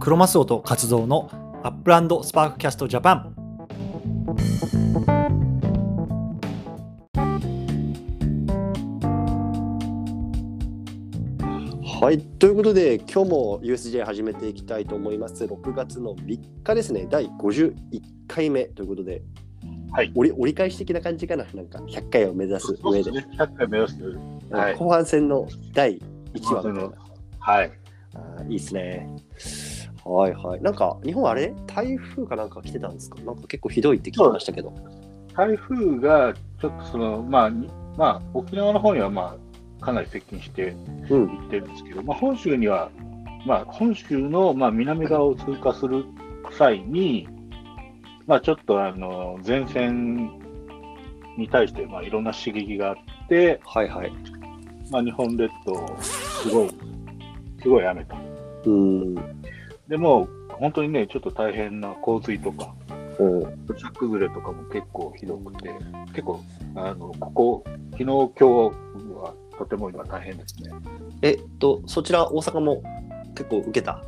クロマスオと活動の Upland Sparkcast Japan はい、ということで、今日も USJ 始めていきたいと思います。6月の3日ですね、第51回目ということで、はい折り折り返し的な感じかな、なんか100回を目指す上で、ね、100回目指す。はい後半戦の第1話みたいな。はい。あーいいですね。はいはい。なんか、日本あれ？台風かなんか来てたんですか？なんか結構ひどいって聞きましたけど。台風がちょっとその、まあ、にまあ、沖縄の方にはまあ、かなり接近してうん。いってるんですけど、まあ、本州には、まあ、本州のまあ南側を通過する際に、まあ、ちょっとあの前線に対してまあいろんな刺激があって、はいはい。まあ、日本列島、すごい、すごい雨と。うん。でも、本当にね、ちょっと大変な洪水とか、お土砂崩れとかも結構ひどくて、結構、あのここ、昨日、今日はとても今大変ですね。えっと、そちら大阪も結構受けた？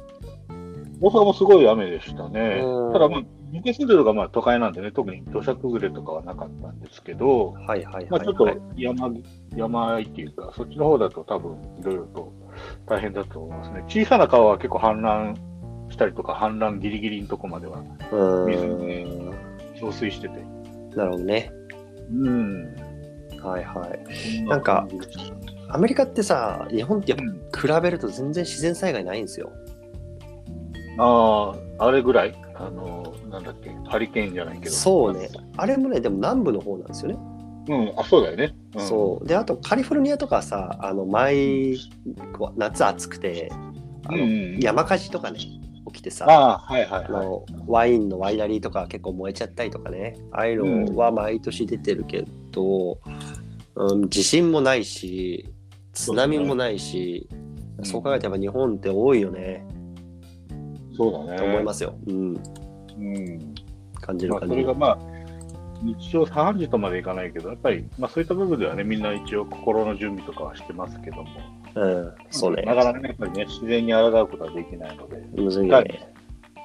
大阪もすごい雨でしたねうん。ただ、まあ、僕が住んでるのがまあ都会なんでね、特に土砂崩れとかはなかったんですけど、はいはいまあ、はい、ちょっとはい。山、山あいっていうか、そっちの方だと多分いろいろと大変だと思いますね。小さな川は結構氾濫したりとか、氾濫ギリギリのとこまではう水ーん。増水してて。なるほどね。うん。はいはい。そなんかアメリカってさ、日本ってやっうんぱ比べると全然自然災害ないんですよ。ああ、あれぐらい？あの、なんだっけ、ハリケーンじゃないけど。そうね。あれもね、でも南部の方なんですよね。うん、あ、そうだよね。うん、そう。で、あとカリフォルニアとかさ、あの、毎、夏暑くて、あの、うん山火事とかね、起きてさ、ああ、はいはいはい。あのワインのワイナリーとか結構燃えちゃったりとかね、ああいうのは毎年出てるけど、うん、地震もないし、津波もないし、うんそう考えてやっぱ日本って多いよね、そうだね。と思いますよ。うん、うん。感じるまあ、感じる。それがまあ、日常茶飯事とまでいかないけど、やっぱり、まあそういった部分ではね、みんな一応心の準備とかはしてますけども。うん、そうねな。かなかね、やっぱりね、自然に抗うことはできないので、むずいよね。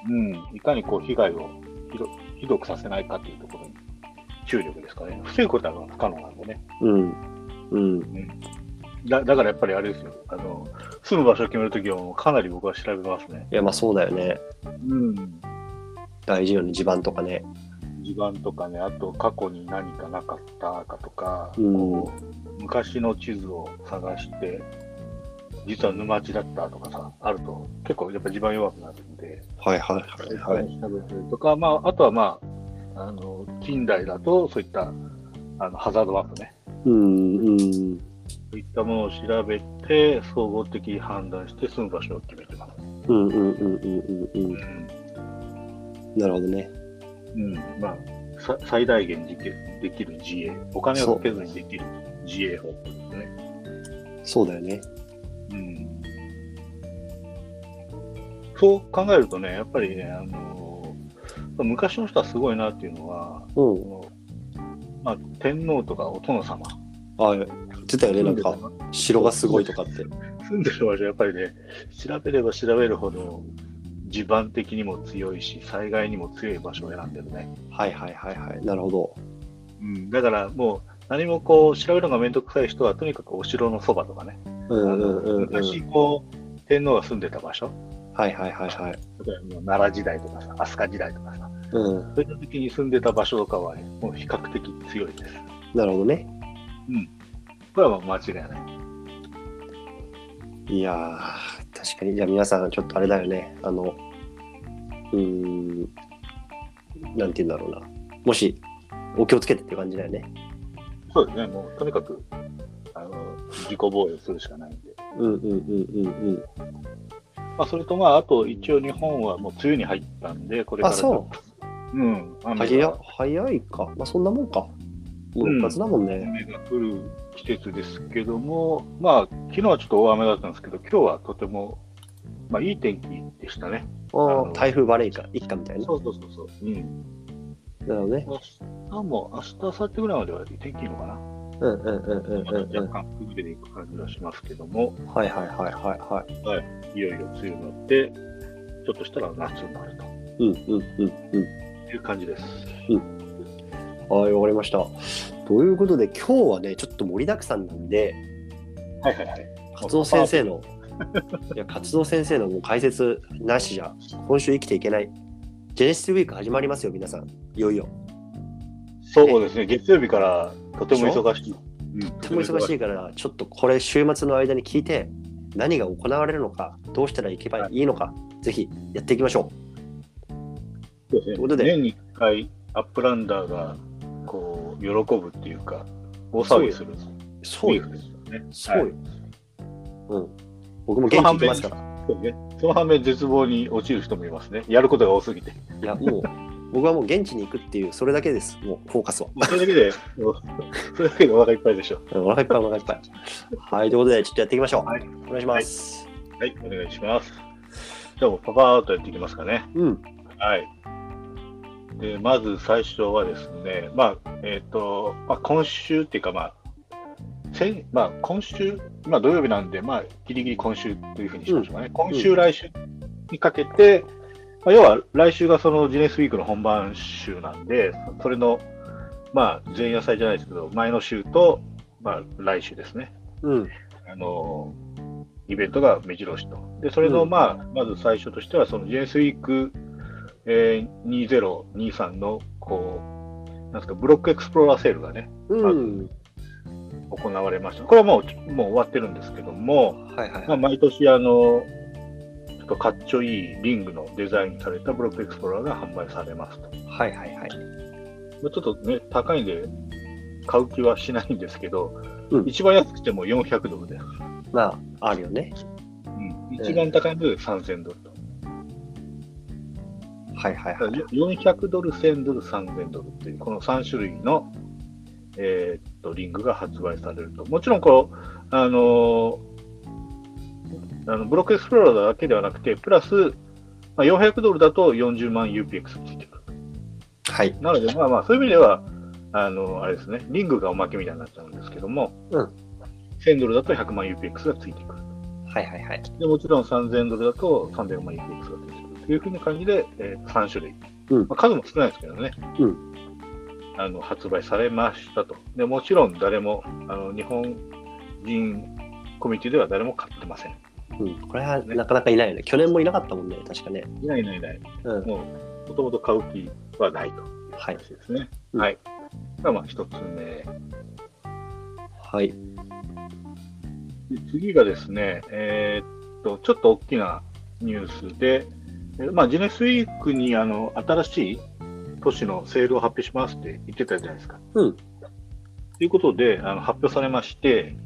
うん、いかにこう被害をひどひどくさせないかというところに注力ですかね。防ぐことは不可能なんでね。うん。うん。だだからやっぱりあれですよ、あの住む場所を決めるときはもうかなり僕は調べますね。いや、まあそうだよね。うん。大事よね、地盤とかね。地盤とかね、あと過去に何かなかったかとか、うんこう昔の地図を探して、実は沼地だったとかさ、あると結構やっぱ地盤弱くなるんで、はいはいはいはい。調べたりとか、まあ、あとはまあ、あの近代だとそういったあのハザードマップね、うん、うん。そういったものを調べて、総合的に判断して住む場所を決めてます。うんうんうんうんうんうん。なるほどね。うん、まあ、さ最大限できできる自衛、お金をかけずにできる自衛法ですね。そうだよね。うん、そう考えるとね、やっぱりね、あの昔の人はすごいなっていうのは、うん。まあ、天皇とかお殿様、あ、言ってたよね、なんか、城がすごいとかって。住んでる場所、やっぱりね、調べれば調べるほど、地盤的にも強いし、災害にも強い場所を選んでるね。はいはいはいはい。なるほど。うん、だからもう、何もこう調べるのがめんどくさい人は、とにかくお城のそばとかね、うんうんうんうん。昔こう、天皇が住んでた場所、はいはいはいはい。例えば奈良時代とかさ、飛鳥時代とかさ、うん。そういった時に住んでた場所とかは、ね、もう比較的強いです。なるほどね。これはもう間違いない。いやー、確かに。じゃあ皆さん、ちょっとあれだよね。あの、うーん、なんて言うんだろうな。もし、お気をつけてって感じだよね。そうですね、もうとにかくあの自己防衛するしかないんで。うんうんうんうんうん。まあ、それと、まあ、あと一応日本はもう梅雨に入ったんで、これからあ、そう。う。うん、雨早が早いか。まあそんなもんか。もう6月だもんね。雨が降る季節ですけども、まあ、昨日はちょっと大雨だったんですけど、今日はとても、まあ、いい天気でしたね。あのあ、台風バレーか、一家みたいな。そうそうそうそう。うん。なるほどね。明日も、明日、明後日ぐらいまでは天気いいのかな。うんうんうんうんまうんうん。た若干崩れていく感じはしますけども、はいはいはいはいはい。いよいよ梅雨になって、ちょっとしたら夏になるとうんうんうんうん。いう感じです。はい、わかりました。ということで、今日はね、ちょっと盛りだくさんなんで、はいはいはい。活動先生の、いや、活動先生のもう解説なしじゃ、今週生きていけない。ジェネシスウィーク始まりますよ、皆さん。いよいよ。そうですね、月曜日からとても忙しい。うん、ととても忙しいから、ちょっとこれ、週末の間に聞いて、何が行われるのか、どうしたらいけばいいのか、ぜひやっていきましょそうですねということで年に1回、アップランダーが喜ぶっていうか、大騒ぎするう。そうよね。そうん。僕も元気行きますから。そうね。その反面、絶望に陥る人もいますね。やることが多すぎて。いや、もう、僕はもう現地に行くっていう、それだけです。もう、フォーカスは。それだけで、それだけでお腹いっぱいでしょうんお腹いっぱい、お腹いっぱい。はい、ということで、ちょっとやっていきましょう。はいお願いします。う。はい、お願いします。じゃあもうパパーっとやっていきますかね。うん。はい。で、まず最初はですね、まあ、えっ、と、まあ、今週っていうか、まあ、先まあ、今週、まあ、土曜日なんで、まあ、ギリギリ今週というふうにしましょうかね。今週、来週にかけて、まあ、要は来週がそのジネスウィークの本番週なんで、それの、まあ、前夜祭じゃないですけど、前の週と、まあ、来週ですね。うん。あのイベントが目白押しと。で、それの、うんまあ、まず最初としては、その JS ウィーク、えー、2023の、こう、なんですか、ブロックエクスプローラーセールがね、うん。行われました。これはもう、もう終わってるんですけども、はいはいまあ、毎年、あの、ちょっとかっちょいいリングのデザインされたブロックエクスプローラーが販売されますと。はいはいはい。まあちょっとね、高いんで、買う気はしないんですけど、うん一番安くても400ドルです。まあ、あるよね。うん、一番高いので3000ドルと。はいはいはい。400ドル、1000ドル、3000ドルっていう、この3種類の、えーっとリングが発売されると。もちろんこう、あのーあのブロックエクスプローラーだけではなくて、プラス、まあ、400ドルだと40万 UPX ついてくる。はい。なので、まあまあ、そういう意味では、あのあれですね、リングがおまけみたいになっちゃうんですけども、うん1000ドルだと100万 UPX がついてくる。はいはいはい。でもちろん3000ドルだと300万 UPX がついてくるというふうな感じで、えー3種類。うんまあ、数も少ないですけどね、うんあの発売されましたと。でもちろん誰も、あの日本人コミュニティでは誰も買ってません。うん。これはなかなかいないよね。去年もいなかったもんね、確かね。いないいないいない。うん。もう、もともと買う気はないという話ですね。うんはい。がまあ一つ目。はい。で次がですね、えーっと、ちょっと大きなニュースで、えーまあ、ジェネスウィークにあの新しい都市のセールを発表しますって言ってたじゃないですか。うん。ということで、あの発表されまして、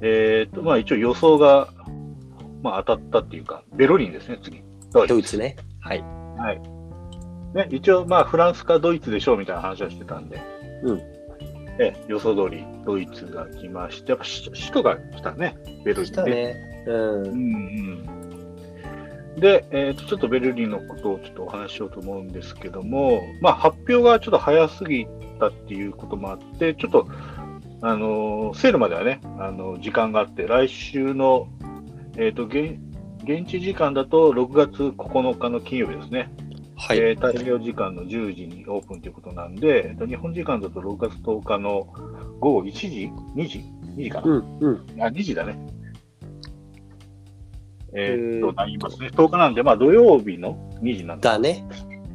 えーっと、まあ一応予想が、まあ当たったっていうか、ベルリンですね、次。ドイツね。はい。はい。ね、一応、まあ、フランスかドイツでしょうみたいな話はしてたんで、うん。え予想通り、ドイツが来まして、やっぱ首首都が来たね、ベルリン来たね。うん。うんうん。で、えーと、ちょっとベルリンのことをちょっとお話ししようと思うんですけども、まあ、発表がちょっと早すぎたっていうこともあって、ちょっと、あのーセールまではね、あの時間があって、来週の、えっ、と、現現地時間だと6月9日の金曜日ですね。はい。えー太平洋時間の10時にオープンということなんで、えっと日本時間だと6月10日の午後1時 ?2 時 ?2 時かな、うん。うん。あ、2時だね。えーっと、なりますね。10日なんで、まあ土曜日の2時なんで。だね。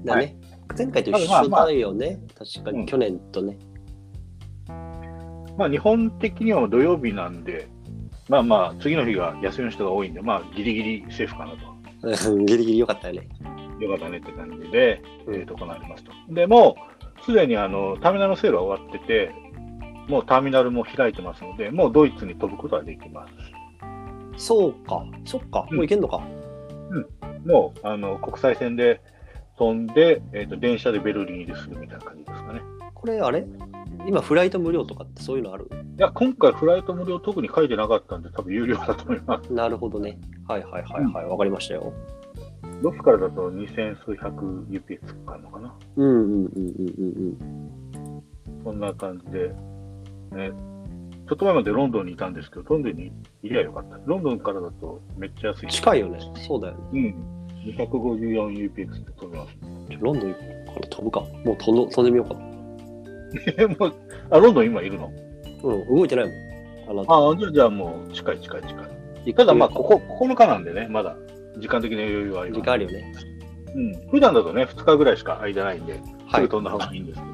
だね。前回と一緒だよね。確かに、うん去年とね。まあ日本的には土曜日なんで、まあまあ次の日が休みの人が多いんで、まあギリギリセーフかなと。うんギリギリ良かったよね。よかったねって感じで、うんえー、と行われますと。でもう、すでにあのターミナルのセールは終わってて、もうターミナルも開いてますので、もうドイツに飛ぶことができます。そうか。そっか。もういけんのか。もうあの国際線で飛んで、えー、と電車でベルリン入りするみたいな感じですかね。これ、あれ？今、フライト無料とかってそういうのある？いや、今回フライト無料特に書いてなかったんで、多分有料だと思います。なるほどね。はいはいはいはい。わかりましたよ。ロスからだと2000数百 UPX かかるのかな？うんうんうんうんうんそんな感じで、ね、ちょっと前までロンドンにいたんですけど、ロンドンにいりゃよかった。ロンドンからだとめっちゃ安い。うん。近いよね。そうだよね。うん。254UPX で飛びます。ロンドンから飛ぶか。もう飛んど飛んでみようかな。え、もう、あ、ロンドン今いるの？うん、動いてないもん。ああじゃあ、じゃあもう近い近い近い。ただまあ、ここ、9日なんでね、まだ時間的な余裕はあります。時間あるよね。うん。普段だとね、2日ぐらいしか間ないんで、すはい。ぐ飛んだ方がいいんですけど、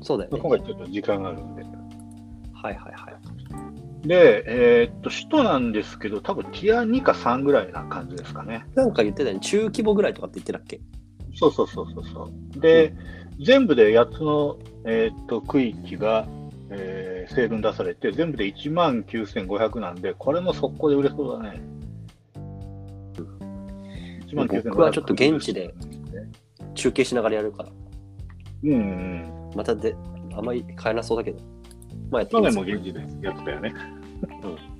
そうだよね。今回ちょっと時間があるんで。はいはいはい。で、えーっと、首都なんですけど、多分ティア2か3ぐらいな感じですかね。なんか言ってたよね。中規模ぐらいとかって言ってたっけ？そうそうそうそうそう。で、全部で8つの、えーっと区域が、えー、成分出されて、全部で1万9500なんで、これも速攻で売れそうだね。1万9500僕はちょっと現地で中継しながらやるから。うんうん。またで、あんまり買えなそうだけど。まあやって去年も現地でやってたよね。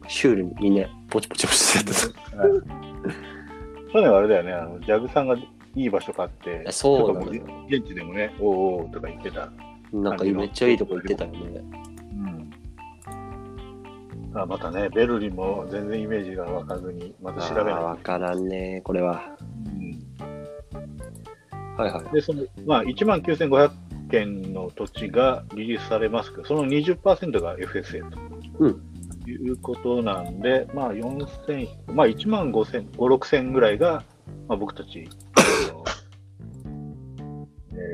シュールにみんなポチポチポチってやって去年はあれだよね、あのジャグさんがいい場所買って、た。そうなん現地でもね、おうおうとか言ってた。なんかめっちゃいいとこ行ってたよね。うん。あまたね、ベルリンも全然イメージが湧かずに、また調べなわからんね、これは。い。うんはいはい。で、その、まあ、1万9500件の土地がリリースされますけど、その20%が FSA と。うんいうことなんで、まあ、4000、まあ、1万5000、5、6000ぐらいが、まあ、僕たち、え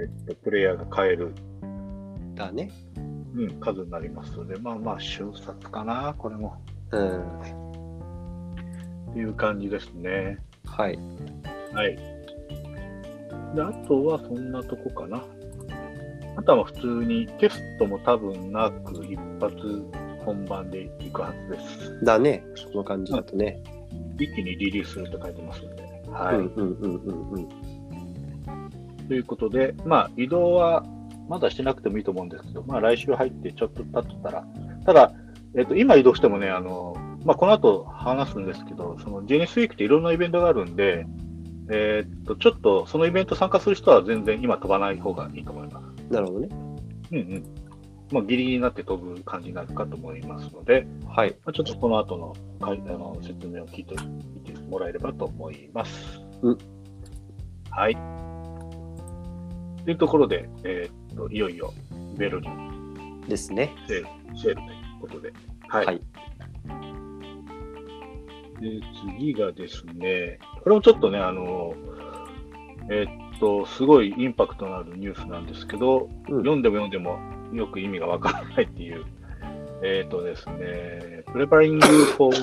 ーっと、プレイヤーが買える、だね。うん、数になりますので、まあまあ、瞬殺かな、これも。うん。っていう感じですね。はい。はい。で、あとはそんなとこかな。あとは普通にテストも多分なく一発本番でいくはずです。だね。その感じだとね。一気にリリースすると書いてますので。はい。うんうんうんうんうん。ということで、まあ移動はまだしてなくてもいいと思うんですけど、まあ来週入ってちょっと経ったら、ただ、えっと、今移動してもね、あの、まあこの後話すんですけど、そのジェニスウィークっていろんなイベントがあるんで、えっと、ちょっとそのイベント参加する人は全然今飛ばない方がいいと思います。なるほどね。うんうん。まあ、ギリギリになって飛ぶ感じになるかと思いますので、はい。まあ、ちょっとこの後のかいあの説明を聞いてみてもらえればと思います。うんはい。というところで、えーっと、いよいよベルリンですね。セールセールということで。はい。はい。で次がですね、これもちょっとね、あの、えーっと、すごいインパクトのあるニュースなんですけど、うん読んでも読んでもよく意味がわからないっていう、えーっとですね、Preparing for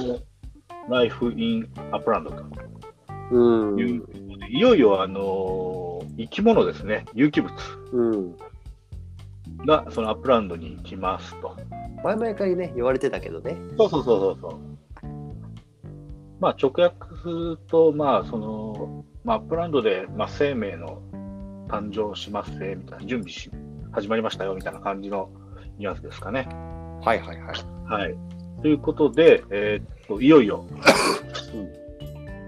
Life in とうん。いういよいよあの、生き物ですね、有機物うん。がその Upland に来ますと。前々からね、言われてたけどね。そうそうそうそうそう。まあ直訳すると、まあその、まあ、 Uplandで、まあ、生命の誕生しますね、みたいな、準備し、始まりましたよ、みたいな感じのニュアンスですかね。はいはいはい。はい。ということで、えーっと、いよいよ、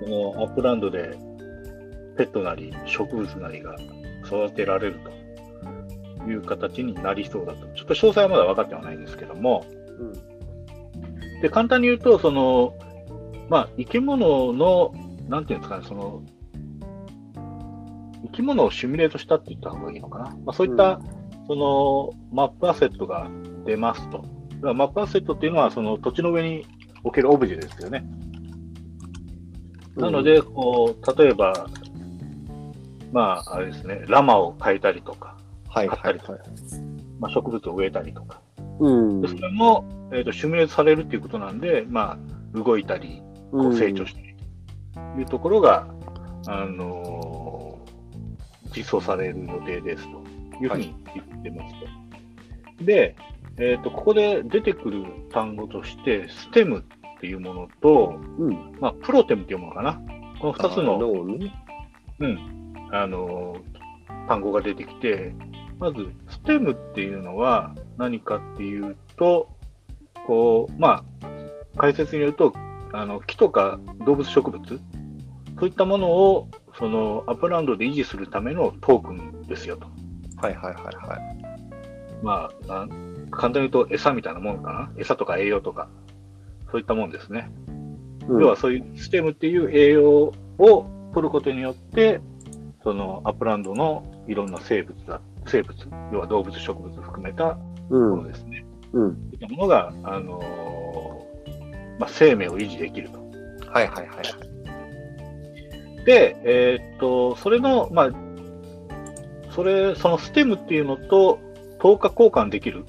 この Uplandで、ペットなり植物なりが育てられるという形になりそうだと。ちょっと詳細はまだ分かってはないんですけども、うん。で、簡単に言うと、その、まあ、生き物の、なんていうんですかね、その、生き物をシミュレートしたって言った方がいいのかな。まあ、そういった、その、マップアセットが出ますと。マップアセットっていうのは、その土地の上に置けるオブジェですよね。なので、こう、例えば、まあ、あれですね、ラマを変えたりとか、はい買ったりとか、まあ、植物を植えたりとか、うん。でそれも、えーとシミュレートされるっていうことなんで、まあ、動いたり、こう成長しているというところが、あのー実装される予定ですというふうに言ってますと。で、えーと、ここで出てくる単語として、ステムっていうものと、うん。まあ、プロテムっていうものかな。この2つの、うん、あのー単語が出てきて、まず、 Stem っていうのは何かっていうと、こう、まあ、解説によると、あの木とか動物植物、そういったものをその Upland で維持するためのトークンですよと。はいはいはいはい。まあ、簡単に言うと餌みたいなもんかな？餌とか栄養とか、そういったもんですね。うん要はそういう Stemっていう栄養を取ることによって、その Upland のいろんな生物だ、生物、要は動物、植物含めたうものん。ですね。うん。そういったものが、あのーまあ、生命を維持できると。はいはいはい。で、えーっと、それの、まあ、それ、その Stem っていうのと、等価交換できる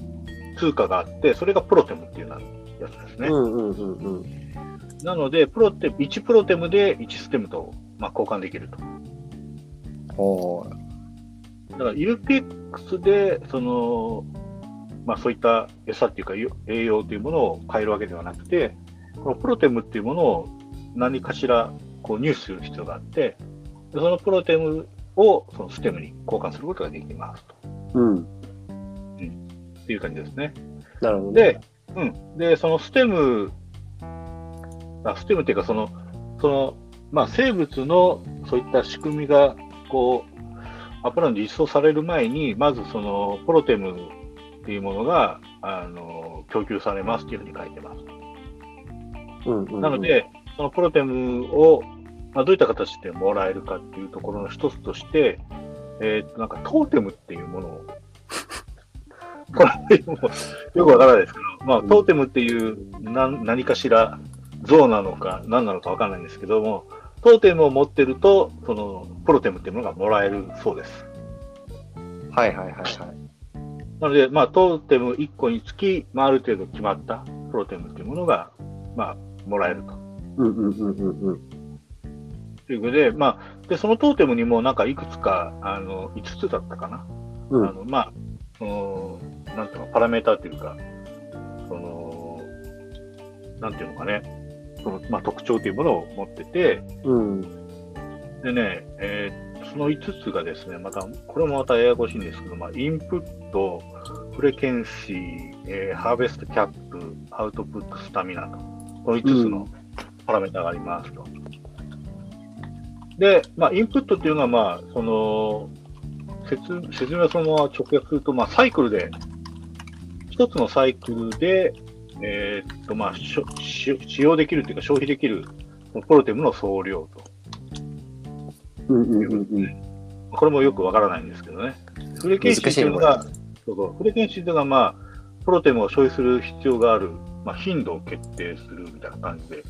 通貨があって、それがプロテムっていうやつですね。うんうんうんうん。なので、プロテ1プロテムで1ステムと、まあ、交換できると。ほだから UPX で、その、まあそういった餌っていうかよ栄養というものを変えるわけではなくて、このプロテムっていうものを何かしらこう入手する必要があって、でそのプロテムをそのステムに交換することができますとう。うん。っていう感じですね。なるほどね。で、うん。で、その Stem、あ Stem っていうか、その、その、まあ、生物のそういった仕組みが、こう、 Upland で実装される前に、まずその、プロテムっていうものが、あの、供給されますっていうふうに書いてます。うんうんうんなの、で、その Protemを、まあ、どういった形でもらえるかっていうところの一つとして、えーっと、なんかトーテムっていうものを、これもよくわからないですけど、まあ、トーテムっていう何何かしら像なのか何なのかわからないんですけども、トーテムを持ってると、そのプロテムっていうものがもらえるそうです。はいはいはいはい。なので、まあ、トーテム1個につき、まあ、ある程度決まったプロテムっていうものが、まあ、もらえると。うんうんうんうんうん。ということで、まあ、で、そのトーテムにもなんかいくつか、あの、5つだったかな。うんあの、まあ、その、なんていうの、パラメーターっていうか、その、なんていうのかね、その、まあ、特徴というものを持ってて、うん。でね、えーその5つがですね、また、これもまたややこしいんですけど、まあ、インプット、フレケンシー、えーハーベストキャップ、アウトプット、スタミナと、この5つのパラメータがありますと。で、まあ、インプットっていうのは、まあ、その、説説明をそのまま直訳すると、まあ、サイクルで、一つのサイクルで、えーっと、まあ、しょし使用できるというか、消費できるプロテムの総量と。うんうんうんうん。これもよくわからないんですけどね。フレケンシーっていうのが、そうそうフレケンシーというのが、まあ、プロテムを消費する必要がある、まあ、頻度を決定するみたいな感じで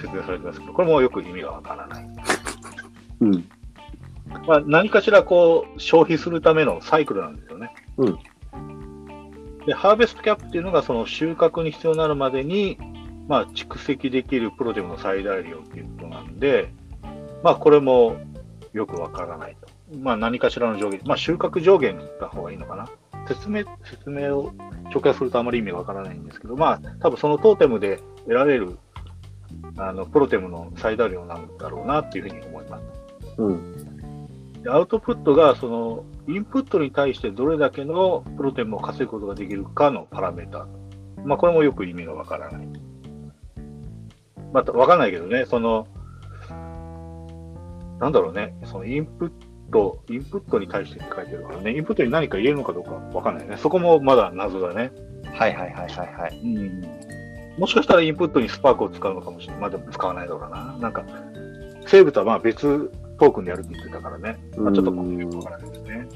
説明されてますけど、これもよく意味がわからない。うん。まあ、何かしらこう、消費するためのサイクルなんですよね。うんで、ハーベストキャップっていうのが、その収穫に必要になるまでに、まあ、蓄積できるプロテムの最大量っていうことなんで、まあ、これもよくわからないと。まあ、何かしらの上限、まあ、収穫上限にった方がいいのかな。説明、説明を直訳するとあまり意味がわからないんですけど、まあ、多分そのトーテムで得られる、あの、プロテムの最大量なんだろうなっていうふうに思います。うん。でアウトプットが、その、インプットに対してどれだけのプロテムを稼ぐことができるかのパラメータ。まあ、これもよく意味がわからない。また、わかんないけどね、その、なんだろうね、そのインプット、インプットに対して書いてるからね、インプットに何か入れるのかどうかわかんないね。そこもまだ謎だね。はいはいはいはいはい。うん。もしかしたらインプットにスパークを使うのかもしれない。まあでも使わないだろうな。なんか、生物はまあ別トークンでやるって言ってたからね。まあ、ちょっとよくわからないですね。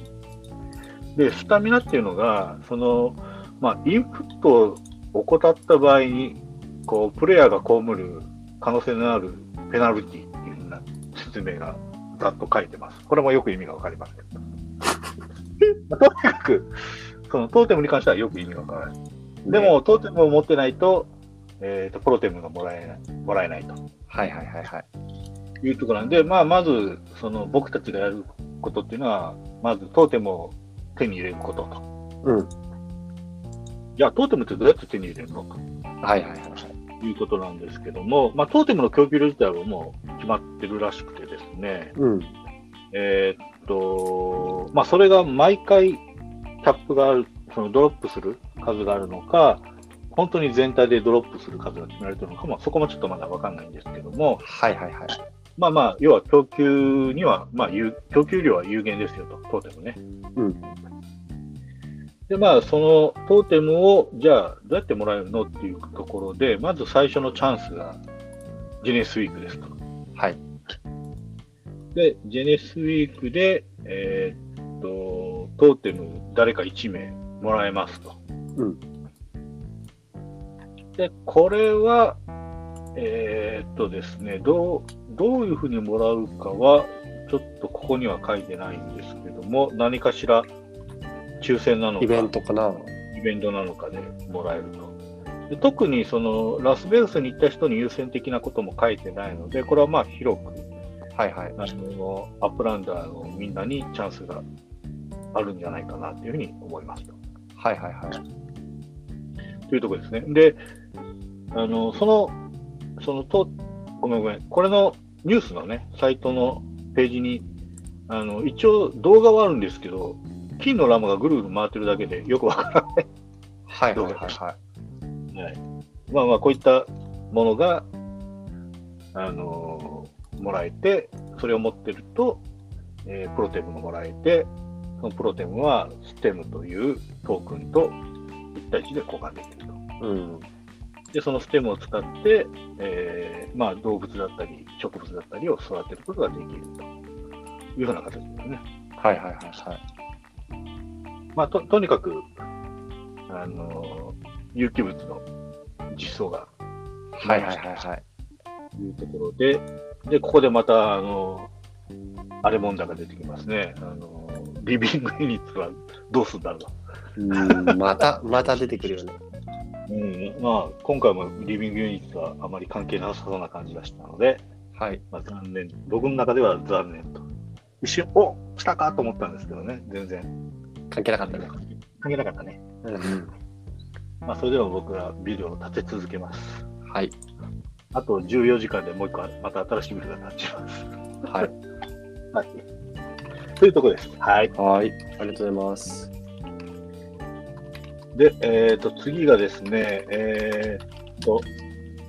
で、スタミナっていうのが、その、まあ、インプットを怠った場合に、こう、プレイヤーが被る可能性のあるペナルティっていうふうな説明がざっと書いてます。これもよく意味がわかりません。ま あとにかく、そのトーテムに関してはよく意味がわからない。でも、トーテムを持ってないと、えっ、と、プロテムがもらえない、もらえないと。はいはいはいはい。いうところなんで、まあ、まず、その僕たちがやることっていうのは、まずトーテムを手に入れることと。うん。じゃあ、トーテムってどうやって手に入れるの？かはいはいはいいうことなんですけども、まあ、トーテムの供給量自体はもう決まってるらしくてですね、うん。えーっと、まあ、それが毎回キャップがある、そのドロップする数があるのか、本当に全体でドロップする数が決められてるのかも、そこもちょっとまだわかんないんですけども、はいはいはい。まあまあ、要は供給には、まあ、有供給量は有限ですよと、トーテムね。うん。で、まあ、そのトーテムを、じゃあ、どうやってもらえるのっていうところで、まず最初のチャンスが、ジェネスウィークですと。はい。で、ジェネスウィークで、えーっと、トーテム誰か1名もらえますと。うんで、これは、えーっとですね、どう、どういうふうにもらうかは、ちょっとここには書いてないんですけども、何かしら抽選なのか、イベントかな。イベントなのかでもらえると。で特にそのラスベガスに行った人に優先的なことも書いてないので、これはまあ広くはいはい。あのアップランダーのみんなにチャンスがあるんじゃないかなというふうに思いますと。はいはいはい。というところですね。で、あのその、そのと、ごめんごめん、これのニュースのね、サイトのページに、あの一応動画はあるんですけど、金のラマがぐるぐる回ってるだけでよくわからない。はいはいはいはい。はい、まあまあ、こういったものが、あのもらえて、それを持ってると、えープロテムがもらえて、そのプロテムはステムというトークンと1対1で交換できると。うん。で、そのステムを使って、えーまあ、動物だったり、植物だったりを育てることができるというような形ですね。はいはいはいはい。まあ、ととにかく、あの有機物の実装がはいはいはいはい。というところで、で、ここでまた、あの、あれ問題が出てきますね。あの、リビングユニットはどうすんだろううん、また、また出てくるよね。うん、まあ、今回もリビングユニットはあまり関係なさそうな感じがしたので、はい。まあ、残念。僕の中では残念と。一瞬、お来たかと思ったんですけどね、全然。関係なかったね。関係なかったね。うん。まあ、それでも僕はビルを立て続けます。はい。あと14時間でもう一個、また新しいビルが立ちます。はい。はい。というところです。はい。はい。ありがとうございます。で、えっ、と、次がですね、えっ、と、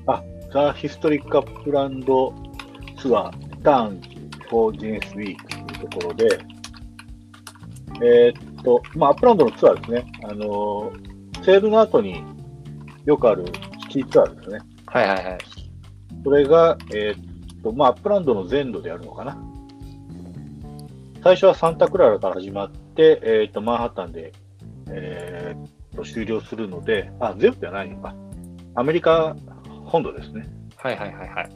あ、 The Historic Upland Tour Returns for Genesis Week というところで、えっ、と、まあ、 Uplandのツアーですね。あの、セールの後によくあるシティツアーですね。はいはいはい。それが、えっ、と、まあ、 Upland の全土でやるのかな。最初はサンタクララから始まって、えっ、と、マンハッタンで、えー、と終了するので、あ、全部ではないのか。アメリカ本土ですね。はいはいはいはい。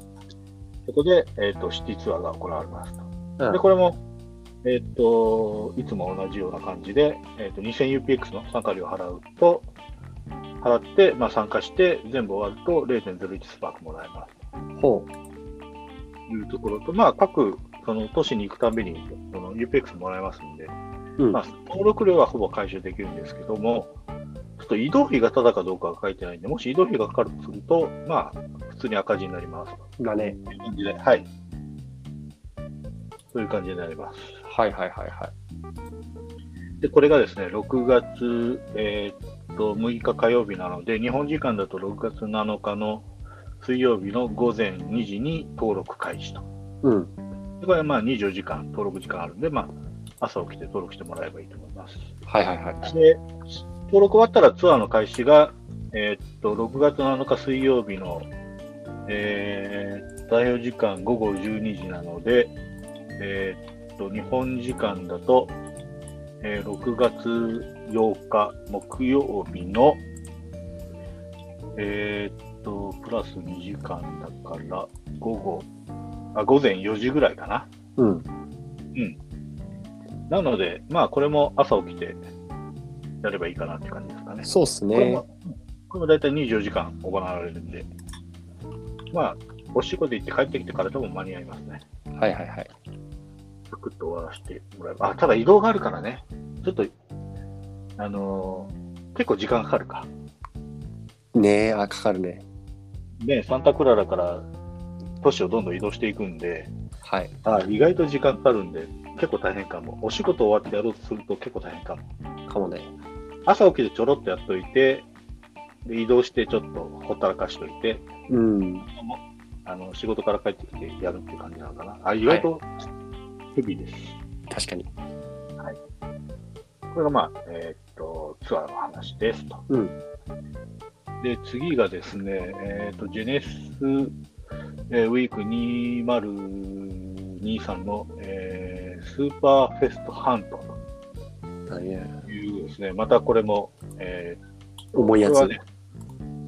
そこで、えっ、と、シティツアーが行われますと。うんで、これも、えっ、と、いつも同じような感じで、えっ、と、2000UPX の参加料を払うと、払って、まあ、参加して、全部終わると0.01スパークもらえます。ほというところと、まあ、各その都市に行くたびにその UPX もらえますんで、う。うん。まあ、登録料はほぼ回収できるんですけども、ちょっと移動費がただかどうかは書いてないんで、もし移動費がかかるとすると、まあ、普通に赤字になりますだね。という感じで、はい。そういう感じになります。はいはいはいはい。で、これがですね、6月、えーっと6日火曜日なので、日本時間だと6月7日の水曜日の午前2時に登録開始と。うん。でこれはまあ24時間、登録時間あるんで、まあ、朝起きて登録してもらえばいいと思います。はいはいはい。で、登録終わったらツアーの開始が、えーっと、6月7日水曜日の、えー、代表時間午後12時なので、えーっと、日本時間だと、えー6月8日木曜日の、えーっと、プラス2時間だから、午後、あ、午前4時ぐらいかな。うん。なので、まあ、これも朝起きてやればいいかなって感じですかね。そうっすねこれも。これも大体24時間行われるんで、まあ、お仕事行って帰ってきてからでも間に合いますね。はいはいはい。サクッと終わらせてもらえば。あ、ただ移動があるからね、ちょっと、あのー結構時間かかるか。ねえ、あ、かかるね。ね、サンタクララから都市をどんどん移動していくんで、はい。あ意外と時間かかるんで、結構大変かも。お仕事終わってやろうとすると結構大変かも。かもね。朝起きてちょろっとやっといて、で移動してちょっとほったらかしといて、うん。あの仕事から帰ってきてやるっていう感じなのかな。あ意外とヘビーです。確かに。これがまあ、えーっと、ツアーの話ですと。うんで、次がですね、えーっと、ジェネス、えーウィーク2020 2023の、えースーパーフェストハント。というですね、またこれも、えー重いやつ。これはね、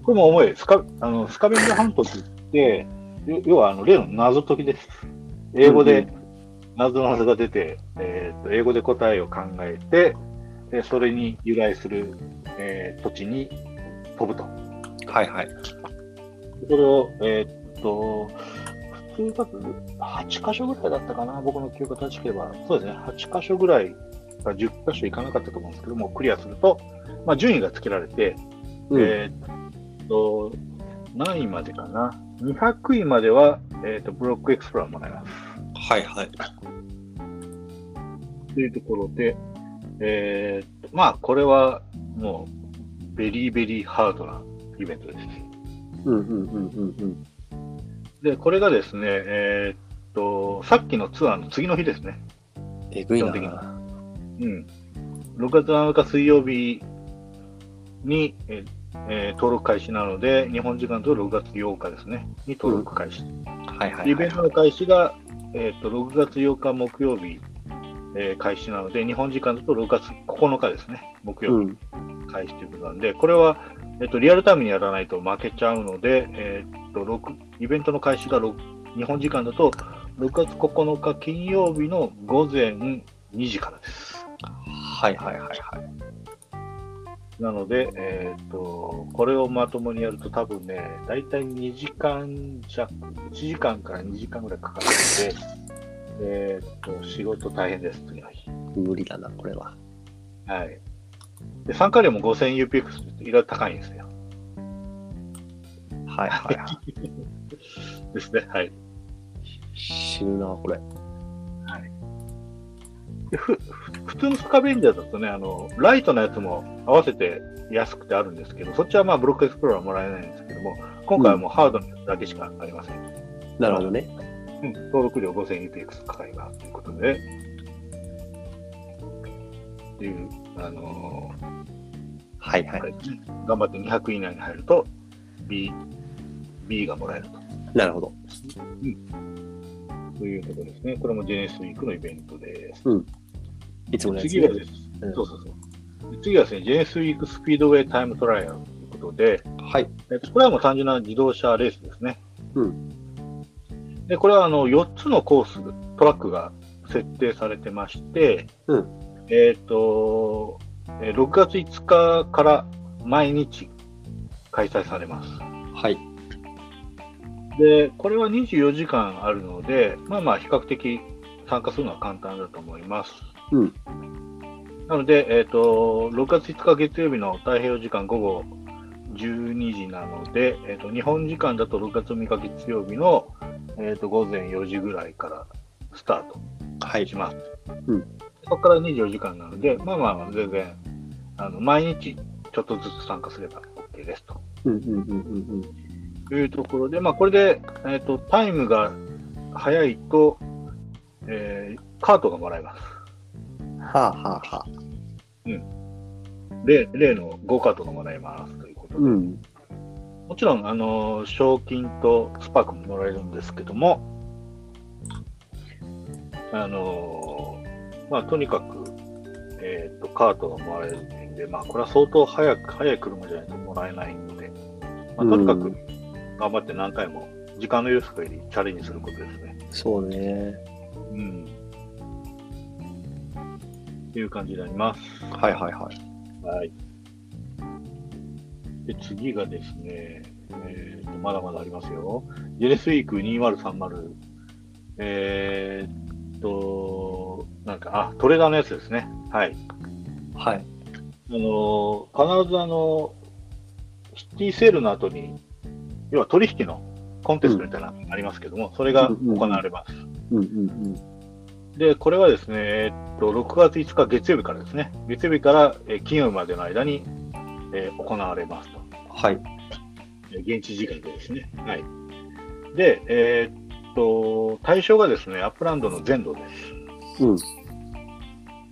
これも重い。スカあのスカベンジャーハントって言って、よ要はあの例の謎解きです。英語で謎の謎が出て、えーと英語で答えを考えて、でそれに由来する、えー土地に飛ぶと。はいはい。これを、えーっと、普通だと8箇所ぐらいだったかな、僕の記憶が正しければ。そうですね、8箇所ぐらいか10箇所いかなかったと思うんですけども、クリアすると、まあ、順位がつけられて、うんえーっと、何位までかな ?200 位までは、えーっと、ブロックエクスプローラーもらえます。はいはい。というところで、えーっと、まあ、これはもう、ベリーベリーハードなイベントです。うんうんうんうんうん。で、これがですね、えーっと、さっきのツアーの次の日ですね。えぐいなうん。6月7日水曜日に、えーえー登録開始なので、日本時間と6月8日ですね、に登録開始。はいはい、はいイベントの開始が、えー、と6月8日木曜日、えー開始なので、日本時間だと6月9日ですね、木曜日うん。開始ということなんで、これは、えっとリアルタイムにやらないと負けちゃうので、えっと6イベントの開始が6日本時間だと6月9日金曜日の午前2時からです。はいはいはいはい。なので、えっとこれをまともにやると多分ね、大体2時間弱、1時間から2時間ぐらいかかるので、えっと仕事大変です、次の日。無理だな、これは。はい。で参加料も 5000UPX っていろいろ高いんですよ。はいはいはい。ですね。はい。死ぬな、これ。でふふ普通のスカベンジャーだとね、あの、ライトのやつも合わせて安くてあるんですけど、そっちはまあブロックエクスプローラーもらえないんですけども、今回はもうハードのやつだけしかありません。なるほどね。うん、登録料 5000UPX かかりますということで、っていう、あのーはいはい。頑張って200以内に入ると、B、B がもらえると。なるほど。ということですね。これも JNS ウィークのイベントです。いつものやつ、次はです、うんそうそうそう。で次はですね、JNS ウィークスピードウェイタイムトライアルということで、はい。えっとこれはもう単純な自動車レースですね。うんで、これはあの4つのコース、トラックが設定されてまして、うんえっ、ー6月5日から毎日開催されます。はい。で、これは24時間あるので、まあまあ比較的参加するのは簡単だと思います。うんなので、えっ、と、6月5日月曜日の太平洋時間午後12時なので、えっ、と、日本時間だと6月6日月曜日の、えっ、と、午前4時ぐらいからスタートはい。します。うんそこから24時間なので、まあまあ全然、あの、毎日ちょっとずつ参加すれば OK ですと。うんうんうんうんというところで、まあ、これで、えっとタイムが早いと、えーカートがもらえます。うん。はあはあはあ。例例のゴーカートがもらえますということで、うん。もちろん、あのー賞金とスパークももらえるんですけども、あのーまあ、とにかく、えっとカートがもらえるんで、まあ、これは相当早く、早い車じゃないともらえないので、まあ、とにかくうん頑張って何回も、時間の余裕限りチャレンジすることですね。そうね。うん。っていう感じになります。はいはいはい。はい。で、次がですね、えーと、まだまだありますよ。ジェネスウィーク2030。えーっと、なんか、あ、トレーダーのやつですね。はい。はい。あのー、必ずあの、シティセールの後に、要は取引のコンテストみたいなのがありますけども、それが行われます。うんうんで、これはですね、えーっと、6月5日月曜日からですね、月曜日から、えー金曜日までの間に、えー行われますと。うん。はい。えー現地時間でですね。はい。で、えーっと、対象がですね、 Upland の全土です。うん。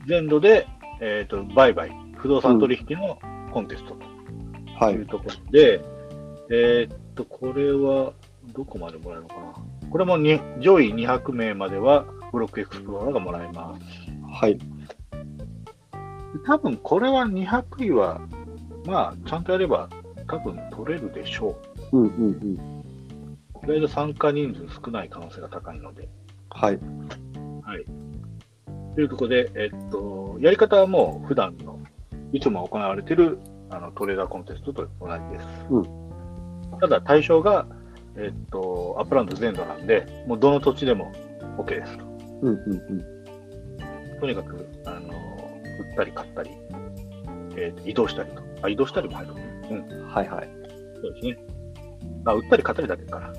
全土で、えーっと、売買、不動産取引のコンテストと。はいいうところで、えーっと、これは、どこまでもらえるのかな。これもに上位200名までは Block Explorer がもらえます。はい。多分これは200位は、まあ、ちゃんとやれば多分取れるでしょう。うんうんうん。意外と参加人数少ない可能性が高いので。はい。はい。というところで、えっと、やり方はもう普段の、いつも行われているあのトレーダーコンテストと同じです。うただ対象が、えっと、アップランド全土なんで、もうどの土地でも OK ですと。うんうんうん。とにかく、あの、売ったり買ったり、えー移動したりと。あ、移動したりも入る。うん、はいはい。そうですね。あ、売ったり買ったりだけかな。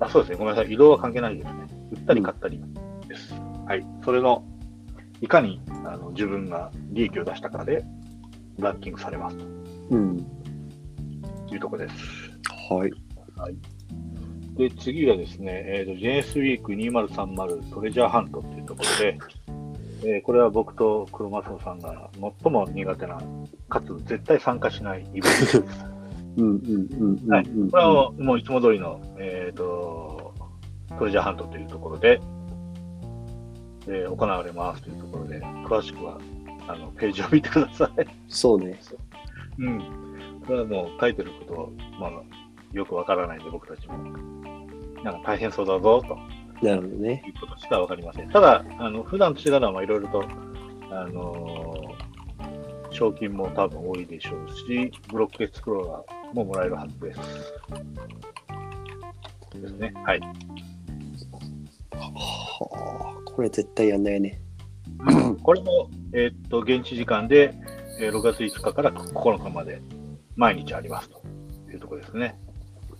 あ、そうですね。ごめんなさい。移動は関係ないですね。売ったり買ったりです。はい。それの、いかにあの自分が利益を出したかで、ランキングされますうん。というところです。はい。で、次がですね、えーと、JS ウィーク2030トレジャーハントというところで、えーこれは僕と黒マスオさんが最も苦手な、かつ絶対参加しないイベントです。うんうんうんうん。はいうんこれはもういつも通りの、えー、とトレジャーハントというところで、えー行われますというところで、詳しくはあのページを見てください。そうね。うん。これはもう書いてること、まあ、よくわからないんで、僕たちも。なんか大変そうだぞとなるほどね。いうことしかわかりません。ただ、あの普段と違うのは、まあいろいろと、あのー賞金も多分多いでしょうし、ブロックエクスプローラーももらえるはずです。ですね。はい。はあ、これ絶対やんないね。これも、えーっと、現地時間で、えー6月5日から9日まで毎日ありますというところですね。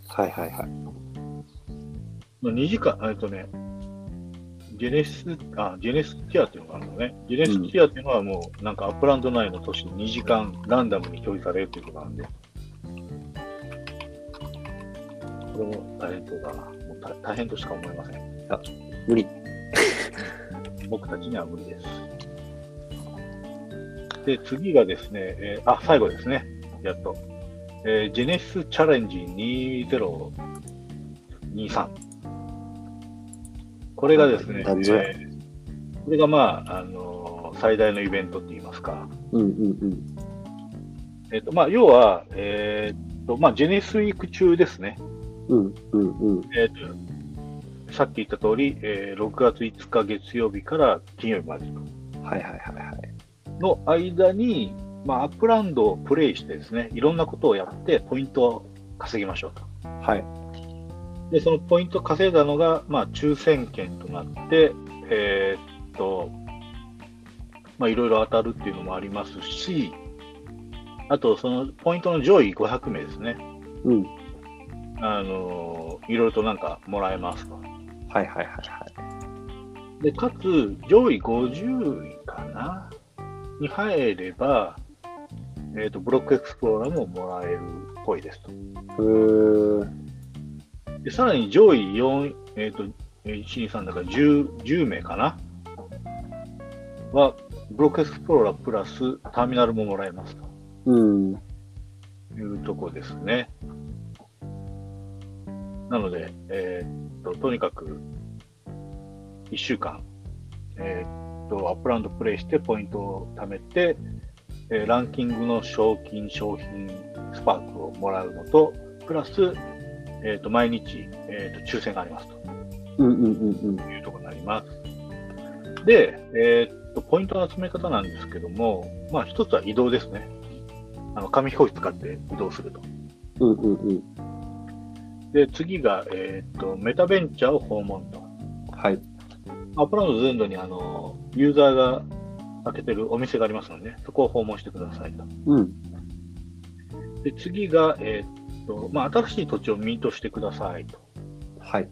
はいはいはい。2時間、えっとね、ジェネシス、あ、ジェネシスティアっていうのがあるのね。ジェネシスティアっていうのはもう、なんかアップランド内の都市に2時間ランダムに表示されるっていうことなんで。これも大変そうだな。もう大大変としか思えません。無理。僕たちには無理です。で、次がですね、えーあ、最後ですね。やっと。えージェネシスチャレンジ2023。これがですね、えーこれがまあ、あのー最大のイベントって言いますか。うんうんうん。えっ、と、まあ、要は、えっと、まあ、ジェネシスウィーク中ですね。うんうんうん。えっ、と、さっき言った通り、えー6月5日月曜日から金曜日までと。はいはいはいはい。の間に、まあ、アップランドをプレイしてですね、いろんなことをやって、ポイントを稼ぎましょうと。はい。で、そのポイントを稼いだのが、まあ、抽選券となって、えーっと、まあ、いろいろ当たるっていうのもありますし、あと、そのポイントの上位500名ですね。うん。あのいろいろとなんかもらえますと。はいはいはいはい。で、かつ、上位50位かなに入れば、えっ、と、ブロックエクスプローラーももらえるっぽいですと。で、さらに上位4、えっ、ー1、2、3だから 10, 10名かなは、ブロックエクスプローラープラスターミナルももらえますうん。というところですね。なので、えっ、と、とにかく、1週間、えっ、と、アップランドプレイしてポイントを貯めて、えーランキングの賞金、商品、スパークをもらうのと、プラス、えっ、と、毎日、えっ、と、抽選がありますと。うんうんうんうん。いうところになります。で、えーっと、ポイントの集め方なんですけども、まあ、一つは移動ですね。あの、紙飛行機使って移動すると。うんうんうん。で、次が、えーっと、メタベンチャーを訪問と。はい。アップランド全土に、あの、ユーザーが開けてるお店がありますので、そこを訪問してくださいと。うん。で、次が、えーっと、まあ、新しい土地をミートしてくださいと。はい。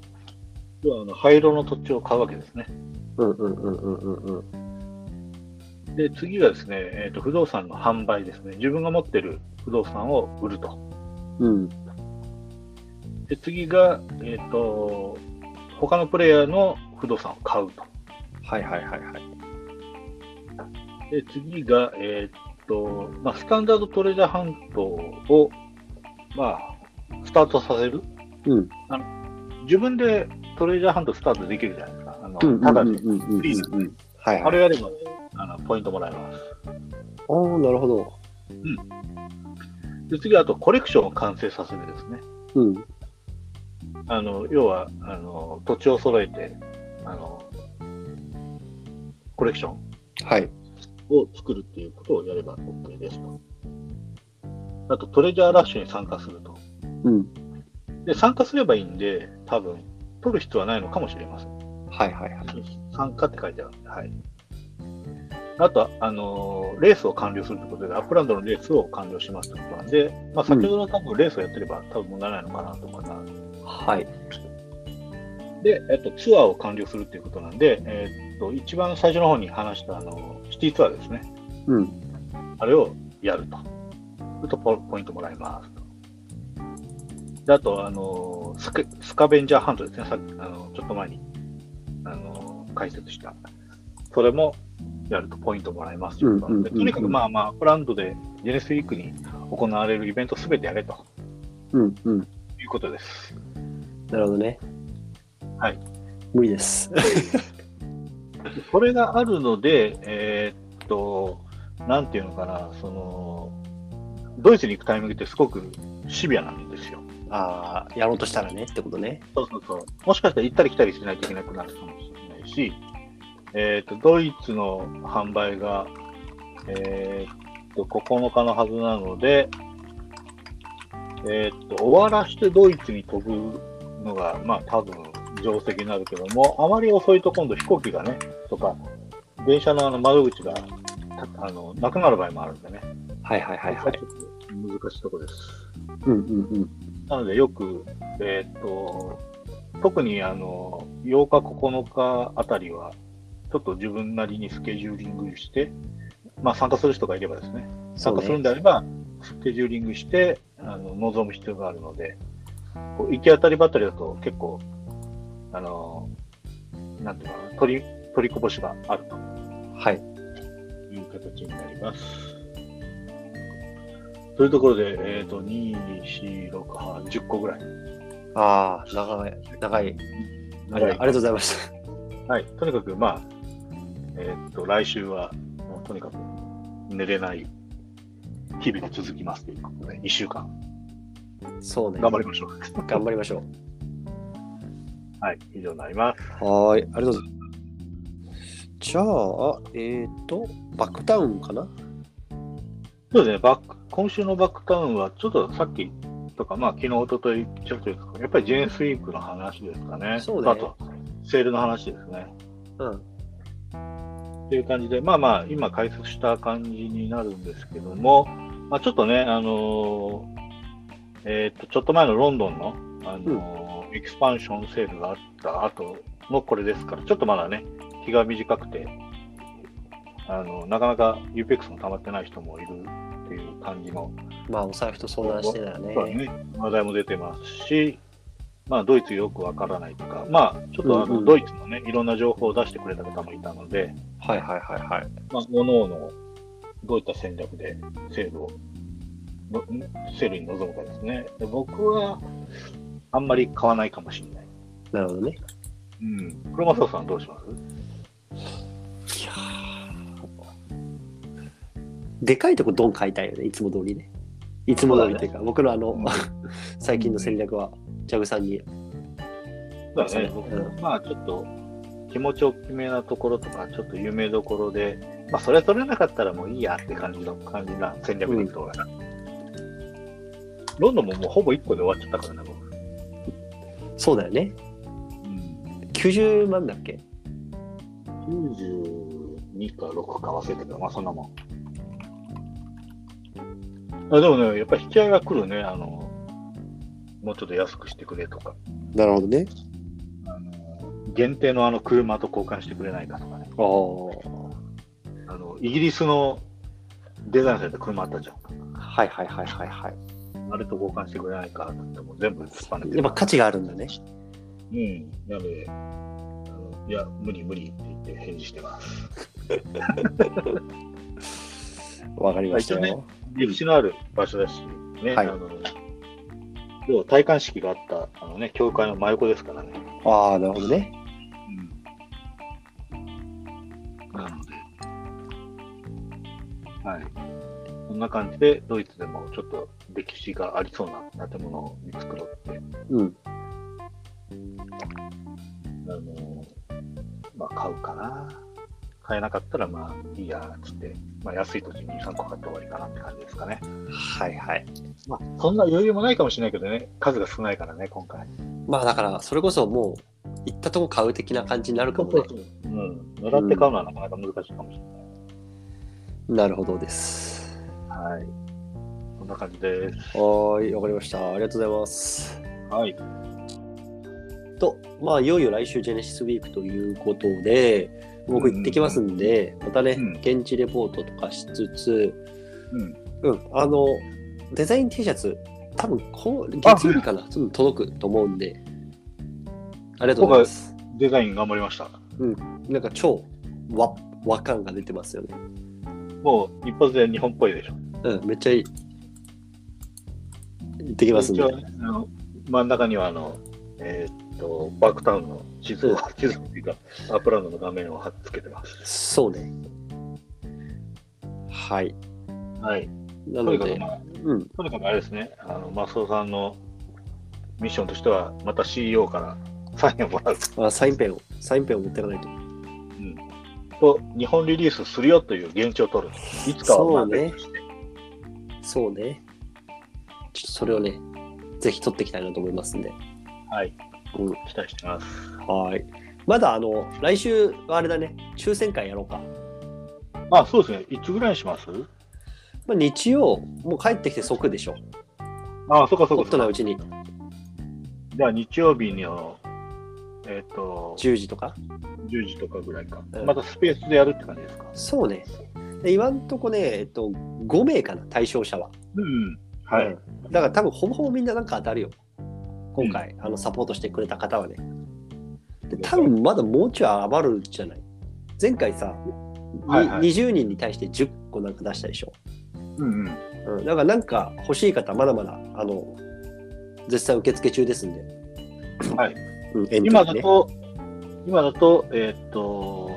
要は、あの、灰色の土地を買うわけですね。うんうんうんうんうんうん。で、次がですね、えーっと、不動産の販売ですね。自分が持ってる不動産を売ると。うん。で、次が、えっ、と、他のプレイヤーの不動産を買うと。はいはいはいはい。で、次が、えっ、と、まあ、スタンダードトレジャーハントを、まあ、スタートさせる。うん。自分でトレジャーハントスタートできるじゃないですか。あのうん。ただで、うんうんうんうんフリーズ。あれやれば、あのポイントもらえます。おー、なるほど。で次、あとコレクションを完成させるですね。うん。あの要はあの土地を揃えてあのコレクションはい。を作るっていうことをやれば OK ですと。あとトレジャーラッシュに参加すると。うん。で、参加すればいいんで、多分取る必要はないのかもしれません。はいはいはい。参加って書いてあるんで、はい。あとは、あのーレースを完了するということで、アップランドのレースを完了しますということなんで、まあ、先ほど多分レースをやってれば多分問題ないのかなと思います。はい。で、えっと、ツアーを完了するっていうことなんで、えっと、一番最初の方に話した、あの、シティツアーですね。うん。あれをやると。するとポポイントもらえますと。で、あと、あの、スカスカベンジャーハントですね。さっき、あの、ちょっと前に、あの、解説した。それもやるとポイントもらえますということなので、とにかくまあまあ、アップランドでジェネシスウィークに行われるイベントすべてやれとうんうん。いうことです。なるほどね。はい。無理です。それがあるので、えーっと、なんていうのかな、その、ドイツに行くタイミングってすごくシビアなんですよ。ああ、やろうとしたらねってことね。そうそうそう。もしかしたら行ったり来たりしないといけなくなるかもしれないし、えーっと、ドイツの販売が、えーっと、9日のはずなので、えーっと、終わらしてドイツに飛ぶのが、まあ多分定石になるけども、あまり遅いと今度飛行機がね、とか、電車のあの窓口がたあのなくなる場合もあるんでね。はいはいはいはい。ちょっと難しいところです。うんうんうん。なのでよく、えーっと、特にあの、8日、9日あたりは、ちょっと自分なりにスケジューリングして、まあ参加する人がいればですね、参加するんであれば、スケジューリングして、あの望む必要があるので、行き当たりばったりだと結構、あの、なんていうかな、取り、取りこぼしがあるとはい。いう形になります。というところで、えっ、と、2、4、6、8、10個ぐらい。ああ、長い、長い。ありありがとうございました。はい。とにかく、まあ、えーっと、来週は、もうとにかく寝れない日々が続きますということで、2週間そうね。頑張りましょう。頑張りましょはい。以上になります。う。はーい。ありがとうございます。じゃあ、えっ、と、バックタウンかな？そうですね、バック、今週のバックタウンは、ちょっとさっきとか、まあ、昨日、一昨日ちょっとやっぱりジェーンスウィークの話ですかね。そうねあと、セールの話ですね。うん。っていう感じで、まあまあ、今解説した感じになるんですけども、まあちょっとね、あのーえっと、ちょっと前のロンドンの、あのーエキスパンションセールがあった後のこれですから、ちょっとまだね、日が短くて、あの、なかなか UPEX も溜まってない人もいるっていう感じの、まあ、お財布と相談してたらね。そうだね、話題も出てますし、まあ、ドイツよくわからないとか、まあ、ちょっとあの、うんうんドイツのね、いろんな情報を出してくれた方もいたので、はいはいはいはい。まあ、各々どういった戦略でセールを、セールに臨むかですね。で僕は、あんまり買わないかもしれない。なるほどね。うん。黒松さんどうします？いやーでかいとこドン買いたいよね、いつも通りね。いつも通りっていうか、僕のあの、うん 最近の戦略は、ジャグさんに。そうだねそうね。僕はまあ、ちょっと、気持ち大きめなところとか、ちょっと有名どころで、まあ、それ取れなかったらもういいやって感じの、感じな戦略でいくと思うな。ロンドンももうほぼ1個で終わっちゃったからね、僕。そうだよね。うん。90万だっけ？92か6か忘れてたけど、まあそんなもん。あでもね、やっぱり引き合いが来るね、あの、もうちょっと安くしてくれとか、なるほどね。あの限定のあの車と交換してくれないかとかね。あのイギリスのデザインされた車あったじゃん。はいはいはいはいはい。あれと交換してくれないかってても全部突っぱねてやっぱ価値があるんだね。うん。なので、あのいや、無理無理って言って返事してます。わかりましたよ。歴史のある場所だし、ね、はいあの要は戴冠式があった、あのね、教会の真横ですからね。ああ、なるほどね。なので、はい。こんな感じで、ドイツでもちょっと歴史がありそうな建物を見繕って、うん。あの、まあ、買うかな。買えなかったら、まあ、いいや、つって、まあ、安い土地に2、3個買って終わりかなって感じですかね。はいはい。まあ、そんな余裕もないかもしれないけどね、数が少ないからね、今回。まあだから、それこそもう、行ったとこ買う的な感じになるかもね。うん。狙って買うのはなかなか難しいかもしれない。なるほどです。はい。こんな感じです。はーい、わかりました。ありがとうございます。はい。と、まあ、いよいよ来週ジェネシスウィークということで、僕行ってきますんで、またね、うん現地レポートとかしつつ、うん。うん、あの、デザイン T シャツ、多分こう月曜日かな、多分届くと思うんで、ありがとうございます。デザイン頑張りました。なんか超和和感が出てますよね。もう一発で日本っぽいでしょ。うん、めっちゃいい。行ってきますんで真ん中にはあの、えーっと、バックタウンの地図を、地図っていうか、アップランドの画面を貼っつけてます。そうね。はい。はい。なのでとにかく、まあ、うん、とにかくあれですね、あの、マスオさんのミッションとしては、また CEO からサインをもらうあサインペンを、サインペンを持っていかないと。と、日本リリースするよという現地を取る。いつかはまあそうねそうね。ちょっとそれをね、ぜひ取っていきたいなと思いますんで。はい。うん期待してます。はい。まだあの、来週はあれだね、抽選会やろうか。あ、そうですね。いつぐらいにします？まあ、日曜、もう帰ってきて即でしょ。あ、そうかそうホかそうか。ットなうちにじゃあ日曜日の、えっ、と、10時とか？10時とかぐらいか。うんまたスペースでやるって感じですか？そうね。で今んとこね、えっと、5名かな、対象者は。うん。はい。うんだから多分ほぼほぼみんななんか当たるよ。今回、あのサポートしてくれた方はね。で多分まだもうちょい余るじゃない。前回さ、にはいはい20人に対して10個なんか出したでしょ。うんうん。うん、だからなんか欲しい方、まだまだあの絶賛受付中ですんで。はい。うん、ね今だと、今だと、えっ、と、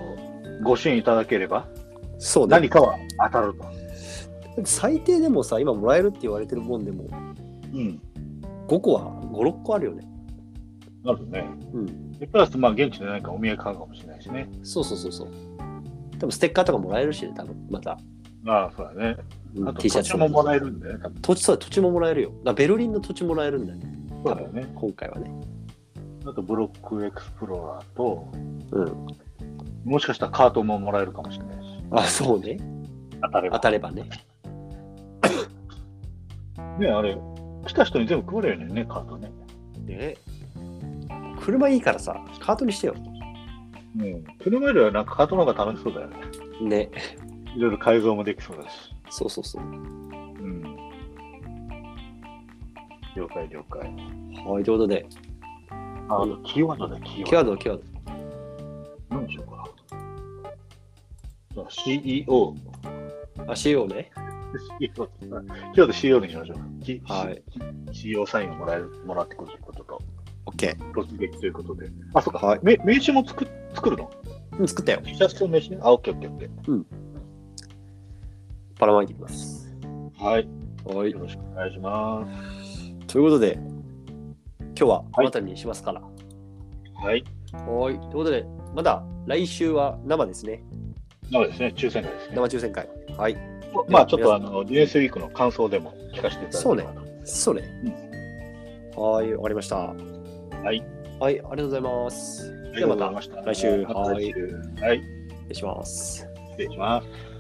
ご支援いただければ、そうね何。かは当たると。最低でもさ、今もらえるって言われてるもんでも、うん。5個は5、6個あるよね。なるね。うん。でプラス、まあ、現地で何かお土産買うかもしれないしね。そうそうそうそう。多分ステッカーとかもらえるしね、多分また。ああ、そうだね。うんあと、T シャツ土地ももらえるんだよね、多分。土地そう土地ももらえるよ。だからベルリンの土地もらえるんだよね。そうだよね。今回はね。あと、ブロックエクスプローラーと、うん。もしかしたらカートももらえるかもしれないし。あ、そうね。当たれば。当たればね。ね、あれ、来た人に全部配れるよね、カートね。ね車いいからさ、カートにしてよ。うん。車よりはなんかカートの方が楽しそうだよね。ね。いろいろ改造もできそうだし。そうそうそう。うん。了解了解。はい、ということで、あ、キーワードだよ、キーワード。ワード、キーワード。何でしょうか。あ CEO。あ、CEO ね。ーワード CEO にしましょう。きはい。CEO サインをもらえるもらってくるということと、OK。突撃ということで。あ、そっか。はいめ名刺も作作るの？うん作ったよ。?T シャツと名刺ね。あ、OK、OK、OK。ばらまいていきます。はい。はいよ。ろしくお願いします。ということで、今日はこの辺りにしますから。はい。はい。ということで、まだ来週は生ですね。なのでですね、抽選会ですね。生抽選会。はい。まあ、ちょっとあの、ディネスウィークの感想でも聞かせていただければと。それ。はい、わかりました。はい。はい、ありがとうございます。ではまた来週はい。失礼します。失礼します。